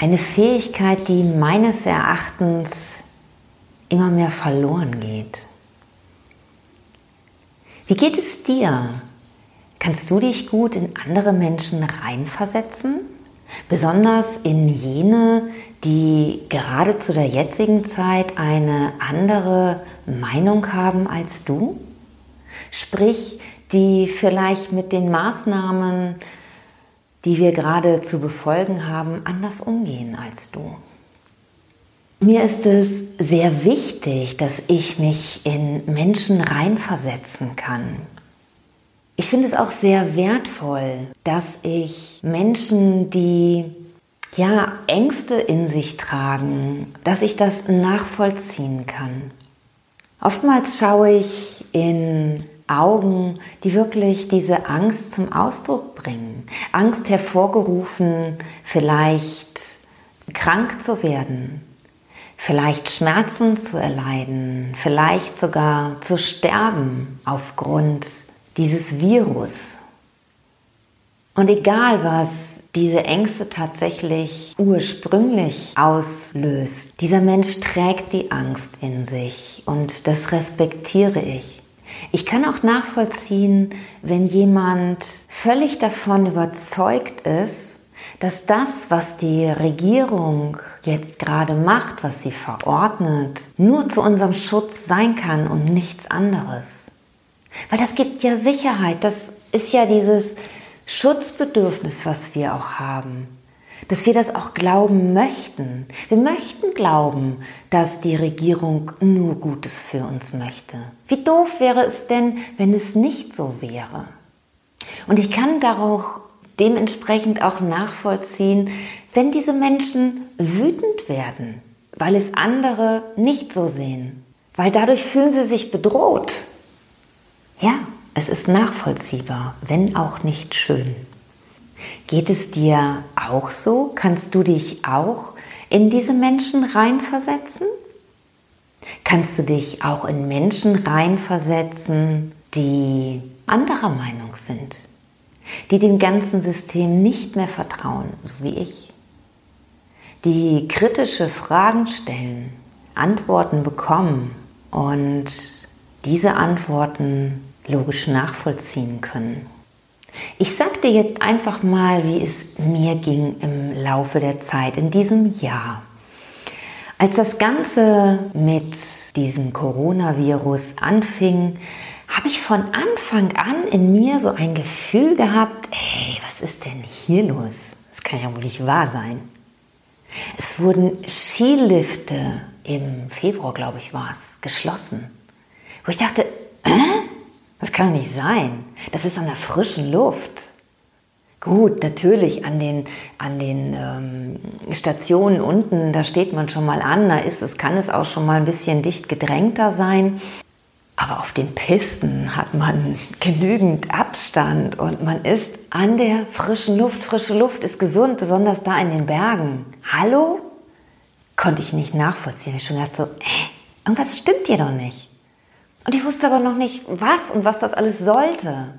Eine Fähigkeit, die meines Erachtens immer mehr verloren geht. Wie geht es dir? Kannst du dich gut in andere Menschen reinversetzen? Besonders in jene, die gerade zu der jetzigen Zeit eine andere Meinung haben als du? Sprich, die vielleicht mit den Maßnahmen, die wir gerade zu befolgen haben, anders umgehen als du. Mir ist es sehr wichtig, dass ich mich in Menschen reinversetzen kann. Ich finde es auch sehr wertvoll, dass ich Menschen, die ja Ängste in sich tragen, dass ich das nachvollziehen kann. Oftmals schaue ich in Augen, die wirklich diese Angst zum Ausdruck bringen. Angst hervorgerufen, vielleicht krank zu werden, vielleicht Schmerzen zu erleiden, vielleicht sogar zu sterben aufgrund dieses Virus. Und egal was diese Ängste tatsächlich ursprünglich auslöst, dieser Mensch trägt die Angst in sich und das respektiere ich. Ich kann auch nachvollziehen, wenn jemand völlig davon überzeugt ist, dass das, was die Regierung jetzt gerade macht, was sie verordnet, nur zu unserem Schutz sein kann und nichts anderes. Weil das gibt ja Sicherheit, das ist ja dieses Schutzbedürfnis, was wir auch haben, dass wir das auch glauben möchten. Wir möchten glauben, dass die Regierung nur Gutes für uns möchte. Wie doof wäre es denn, wenn es nicht so wäre? Und ich kann darauf dementsprechend auch nachvollziehen, wenn diese Menschen wütend werden, weil es andere nicht so sehen, weil dadurch fühlen sie sich bedroht. Ja, es ist nachvollziehbar, wenn auch nicht schön. Geht es dir auch so? Kannst du dich auch in diese Menschen reinversetzen? Kannst du dich auch in Menschen reinversetzen, die anderer Meinung sind? die dem ganzen System nicht mehr vertrauen, so wie ich, die kritische Fragen stellen, Antworten bekommen und diese Antworten logisch nachvollziehen können. Ich sage dir jetzt einfach mal, wie es mir ging im Laufe der Zeit in diesem Jahr. Als das Ganze mit diesem Coronavirus anfing, habe ich von Anfang an in mir so ein Gefühl gehabt, ey, was ist denn hier los? Das kann ja wohl nicht wahr sein. Es wurden Skilifte im Februar, glaube ich, war es, geschlossen. Wo ich dachte, äh? Das kann nicht sein. Das ist an der frischen Luft. Gut, natürlich an den, an den ähm, Stationen unten, da steht man schon mal an, da ist es, kann es auch schon mal ein bisschen dicht gedrängter sein. Aber auf den Pisten hat man genügend Abstand und man ist an der frischen Luft. Frische Luft ist gesund, besonders da in den Bergen. Hallo? Konnte ich nicht nachvollziehen. Ich schon gedacht so, äh, irgendwas stimmt hier doch nicht. Und ich wusste aber noch nicht, was und was das alles sollte.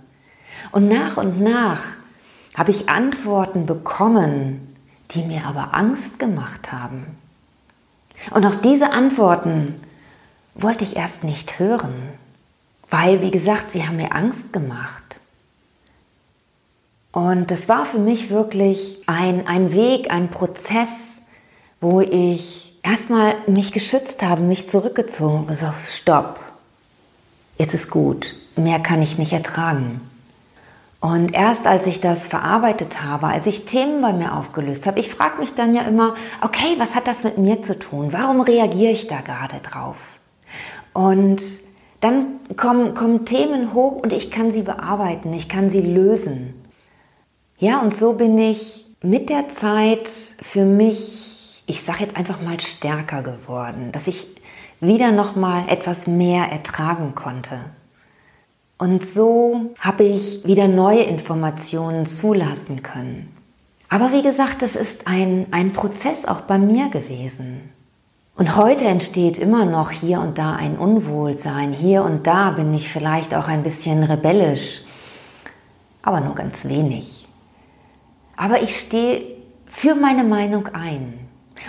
Und nach und nach habe ich Antworten bekommen, die mir aber Angst gemacht haben. Und auch diese Antworten wollte ich erst nicht hören, weil, wie gesagt, sie haben mir Angst gemacht. Und das war für mich wirklich ein, ein Weg, ein Prozess, wo ich erstmal mich geschützt habe, mich zurückgezogen und gesagt, stopp, jetzt ist gut, mehr kann ich nicht ertragen. Und erst als ich das verarbeitet habe, als ich Themen bei mir aufgelöst habe, ich frage mich dann ja immer, okay, was hat das mit mir zu tun? Warum reagiere ich da gerade drauf? Und dann kommen, kommen Themen hoch und ich kann sie bearbeiten, ich kann sie lösen. Ja, und so bin ich mit der Zeit für mich, ich sage jetzt einfach mal, stärker geworden, dass ich wieder noch mal etwas mehr ertragen konnte. Und so habe ich wieder neue Informationen zulassen können. Aber wie gesagt, das ist ein, ein Prozess auch bei mir gewesen. Und heute entsteht immer noch hier und da ein Unwohlsein. Hier und da bin ich vielleicht auch ein bisschen rebellisch, aber nur ganz wenig. Aber ich stehe für meine Meinung ein.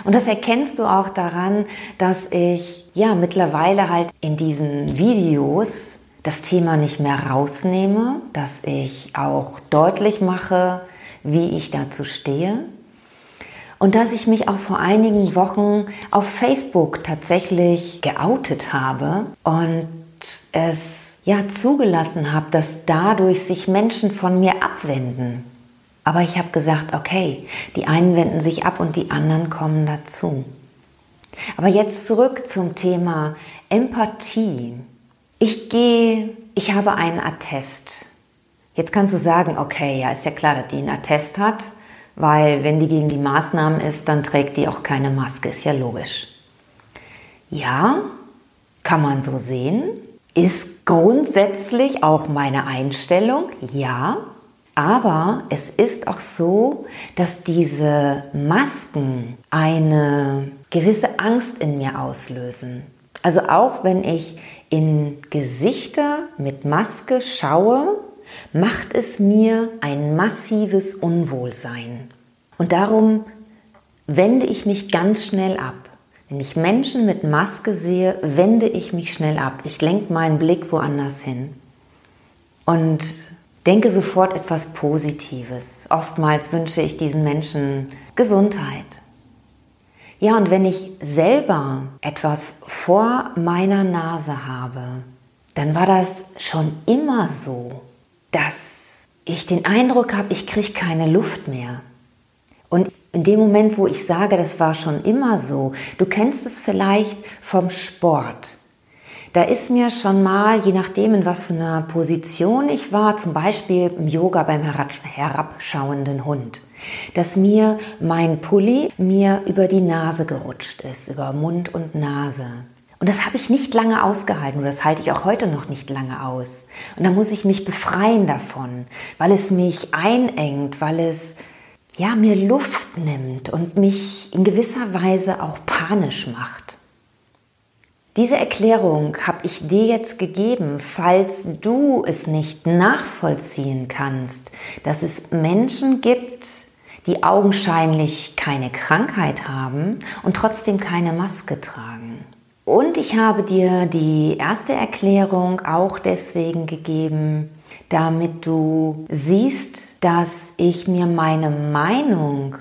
Und das erkennst du auch daran, dass ich ja mittlerweile halt in diesen Videos das Thema nicht mehr rausnehme, dass ich auch deutlich mache, wie ich dazu stehe und dass ich mich auch vor einigen Wochen auf Facebook tatsächlich geoutet habe und es ja zugelassen habe, dass dadurch sich Menschen von mir abwenden. Aber ich habe gesagt, okay, die einen wenden sich ab und die anderen kommen dazu. Aber jetzt zurück zum Thema Empathie. Ich gehe, ich habe einen Attest. Jetzt kannst du sagen, okay, ja, ist ja klar, dass die einen Attest hat weil wenn die gegen die Maßnahmen ist, dann trägt die auch keine Maske, ist ja logisch. Ja, kann man so sehen, ist grundsätzlich auch meine Einstellung, ja, aber es ist auch so, dass diese Masken eine gewisse Angst in mir auslösen. Also auch wenn ich in Gesichter mit Maske schaue, macht es mir ein massives Unwohlsein. Und darum wende ich mich ganz schnell ab. Wenn ich Menschen mit Maske sehe, wende ich mich schnell ab. Ich lenke meinen Blick woanders hin. Und denke sofort etwas Positives. Oftmals wünsche ich diesen Menschen Gesundheit. Ja, und wenn ich selber etwas vor meiner Nase habe, dann war das schon immer so dass ich den Eindruck habe, ich kriege keine Luft mehr. Und in dem Moment, wo ich sage, das war schon immer so, du kennst es vielleicht vom Sport. Da ist mir schon mal, je nachdem, in was für einer Position ich war, zum Beispiel im Yoga beim herabschauenden Hund, dass mir mein Pulli mir über die Nase gerutscht ist, über Mund und Nase. Und das habe ich nicht lange ausgehalten und das halte ich auch heute noch nicht lange aus. Und da muss ich mich befreien davon, weil es mich einengt, weil es ja mir Luft nimmt und mich in gewisser Weise auch panisch macht. Diese Erklärung habe ich dir jetzt gegeben, falls du es nicht nachvollziehen kannst, dass es Menschen gibt, die augenscheinlich keine Krankheit haben und trotzdem keine Maske tragen. Und ich habe dir die erste Erklärung auch deswegen gegeben, damit du siehst, dass ich mir meine Meinung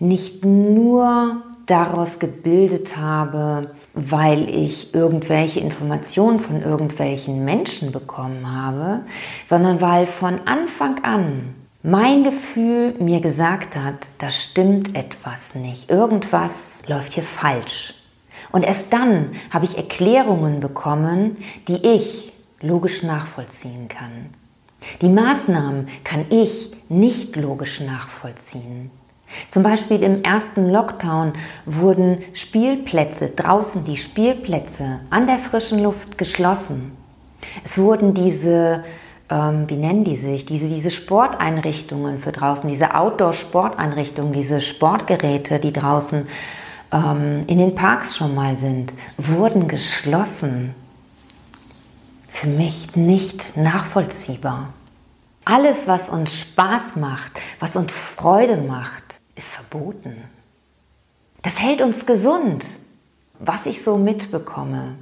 nicht nur daraus gebildet habe, weil ich irgendwelche Informationen von irgendwelchen Menschen bekommen habe, sondern weil von Anfang an mein Gefühl mir gesagt hat, da stimmt etwas nicht, irgendwas läuft hier falsch. Und erst dann habe ich Erklärungen bekommen, die ich logisch nachvollziehen kann. Die Maßnahmen kann ich nicht logisch nachvollziehen. Zum Beispiel im ersten Lockdown wurden Spielplätze draußen, die Spielplätze an der frischen Luft geschlossen. Es wurden diese, ähm, wie nennen die sich, diese, diese Sporteinrichtungen für draußen, diese Outdoor-Sporteinrichtungen, diese Sportgeräte, die draußen ähm, in den Parks schon mal sind, wurden geschlossen. Für mich nicht nachvollziehbar. Alles, was uns Spaß macht, was uns Freude macht, ist verboten. Das hält uns gesund. Was ich so mitbekomme,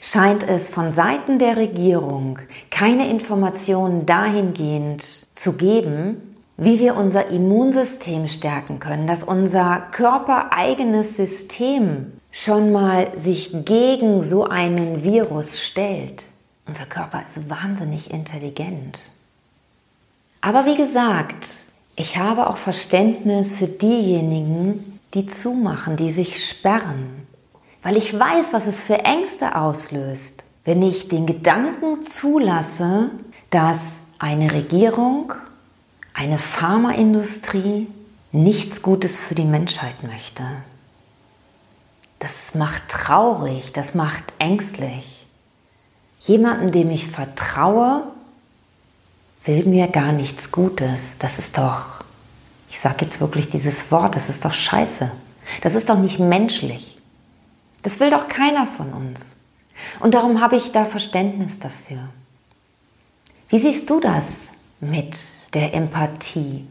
scheint es von Seiten der Regierung keine Informationen dahingehend zu geben, wie wir unser Immunsystem stärken können, dass unser körpereigenes System schon mal sich gegen so einen Virus stellt. Unser Körper ist wahnsinnig intelligent. Aber wie gesagt, ich habe auch Verständnis für diejenigen, die zumachen, die sich sperren, weil ich weiß, was es für Ängste auslöst, wenn ich den Gedanken zulasse, dass eine Regierung eine Pharmaindustrie nichts Gutes für die Menschheit möchte. Das macht traurig, das macht ängstlich. Jemanden, dem ich vertraue, will mir gar nichts Gutes. Das ist doch, ich sage jetzt wirklich dieses Wort, das ist doch scheiße. Das ist doch nicht menschlich. Das will doch keiner von uns. Und darum habe ich da Verständnis dafür. Wie siehst du das mit der Empathie?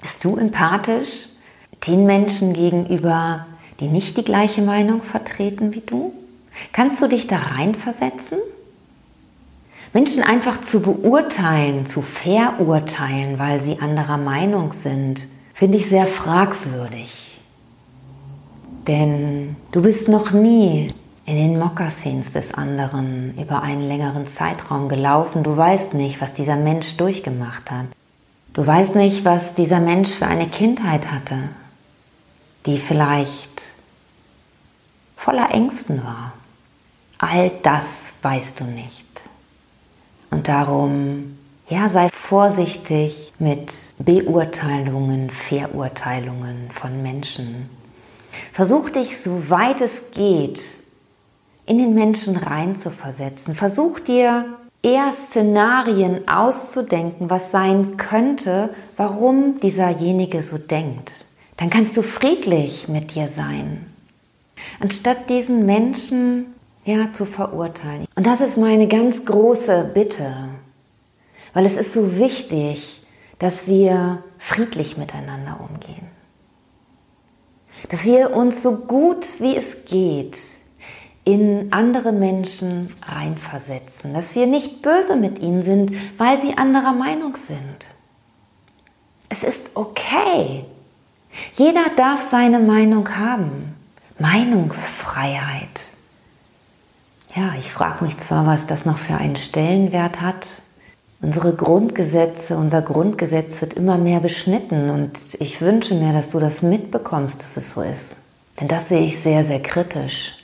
Bist du empathisch den Menschen gegenüber, die nicht die gleiche Meinung vertreten wie du? Kannst du dich da reinversetzen? Menschen einfach zu beurteilen, zu verurteilen, weil sie anderer Meinung sind, finde ich sehr fragwürdig. Denn du bist noch nie in den Mokassins des anderen über einen längeren Zeitraum gelaufen. Du weißt nicht, was dieser Mensch durchgemacht hat. Du weißt nicht, was dieser Mensch für eine Kindheit hatte, die vielleicht voller Ängsten war. All das weißt du nicht. Und darum, ja, sei vorsichtig mit Beurteilungen, Verurteilungen von Menschen. Versuch dich, so weit es geht, in den Menschen reinzuversetzen. Versuch dir eher Szenarien auszudenken, was sein könnte, warum dieserjenige so denkt. Dann kannst du friedlich mit dir sein, anstatt diesen Menschen ja zu verurteilen. Und das ist meine ganz große Bitte, weil es ist so wichtig, dass wir friedlich miteinander umgehen. Dass wir uns so gut wie es geht in andere Menschen reinversetzen, dass wir nicht böse mit ihnen sind, weil sie anderer Meinung sind. Es ist okay. Jeder darf seine Meinung haben. Meinungsfreiheit. Ja, ich frage mich zwar, was das noch für einen Stellenwert hat. Unsere Grundgesetze, unser Grundgesetz wird immer mehr beschnitten und ich wünsche mir, dass du das mitbekommst, dass es so ist. Denn das sehe ich sehr, sehr kritisch.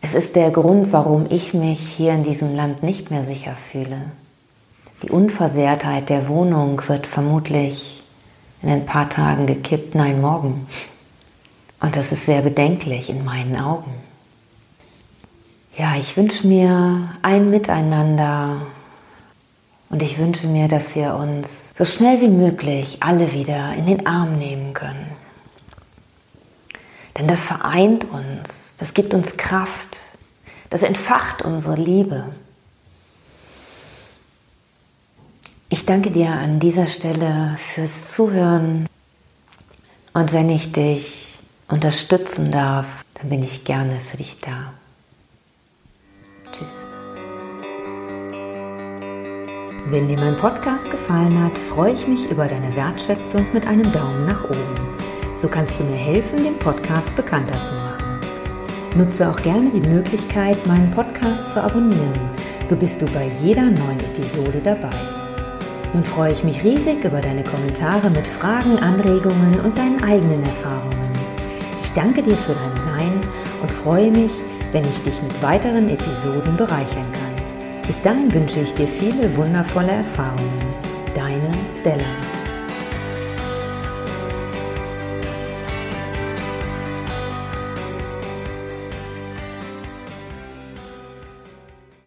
Es ist der Grund, warum ich mich hier in diesem Land nicht mehr sicher fühle. Die Unversehrtheit der Wohnung wird vermutlich in ein paar Tagen gekippt, nein, morgen. Und das ist sehr bedenklich in meinen Augen. Ja, ich wünsche mir ein Miteinander und ich wünsche mir, dass wir uns so schnell wie möglich alle wieder in den Arm nehmen können. Denn das vereint uns, das gibt uns Kraft, das entfacht unsere Liebe. Ich danke dir an dieser Stelle fürs Zuhören und wenn ich dich unterstützen darf, dann bin ich gerne für dich da. Tschüss. Wenn dir mein Podcast gefallen hat, freue ich mich über deine Wertschätzung mit einem Daumen nach oben. So kannst du mir helfen, den Podcast bekannter zu machen. Nutze auch gerne die Möglichkeit, meinen Podcast zu abonnieren. So bist du bei jeder neuen Episode dabei. Nun freue ich mich riesig über deine Kommentare mit Fragen, Anregungen und deinen eigenen Erfahrungen. Ich danke dir für dein Sein und freue mich, wenn ich dich mit weiteren Episoden bereichern kann. Bis dahin wünsche ich dir viele wundervolle Erfahrungen. Deine Stella.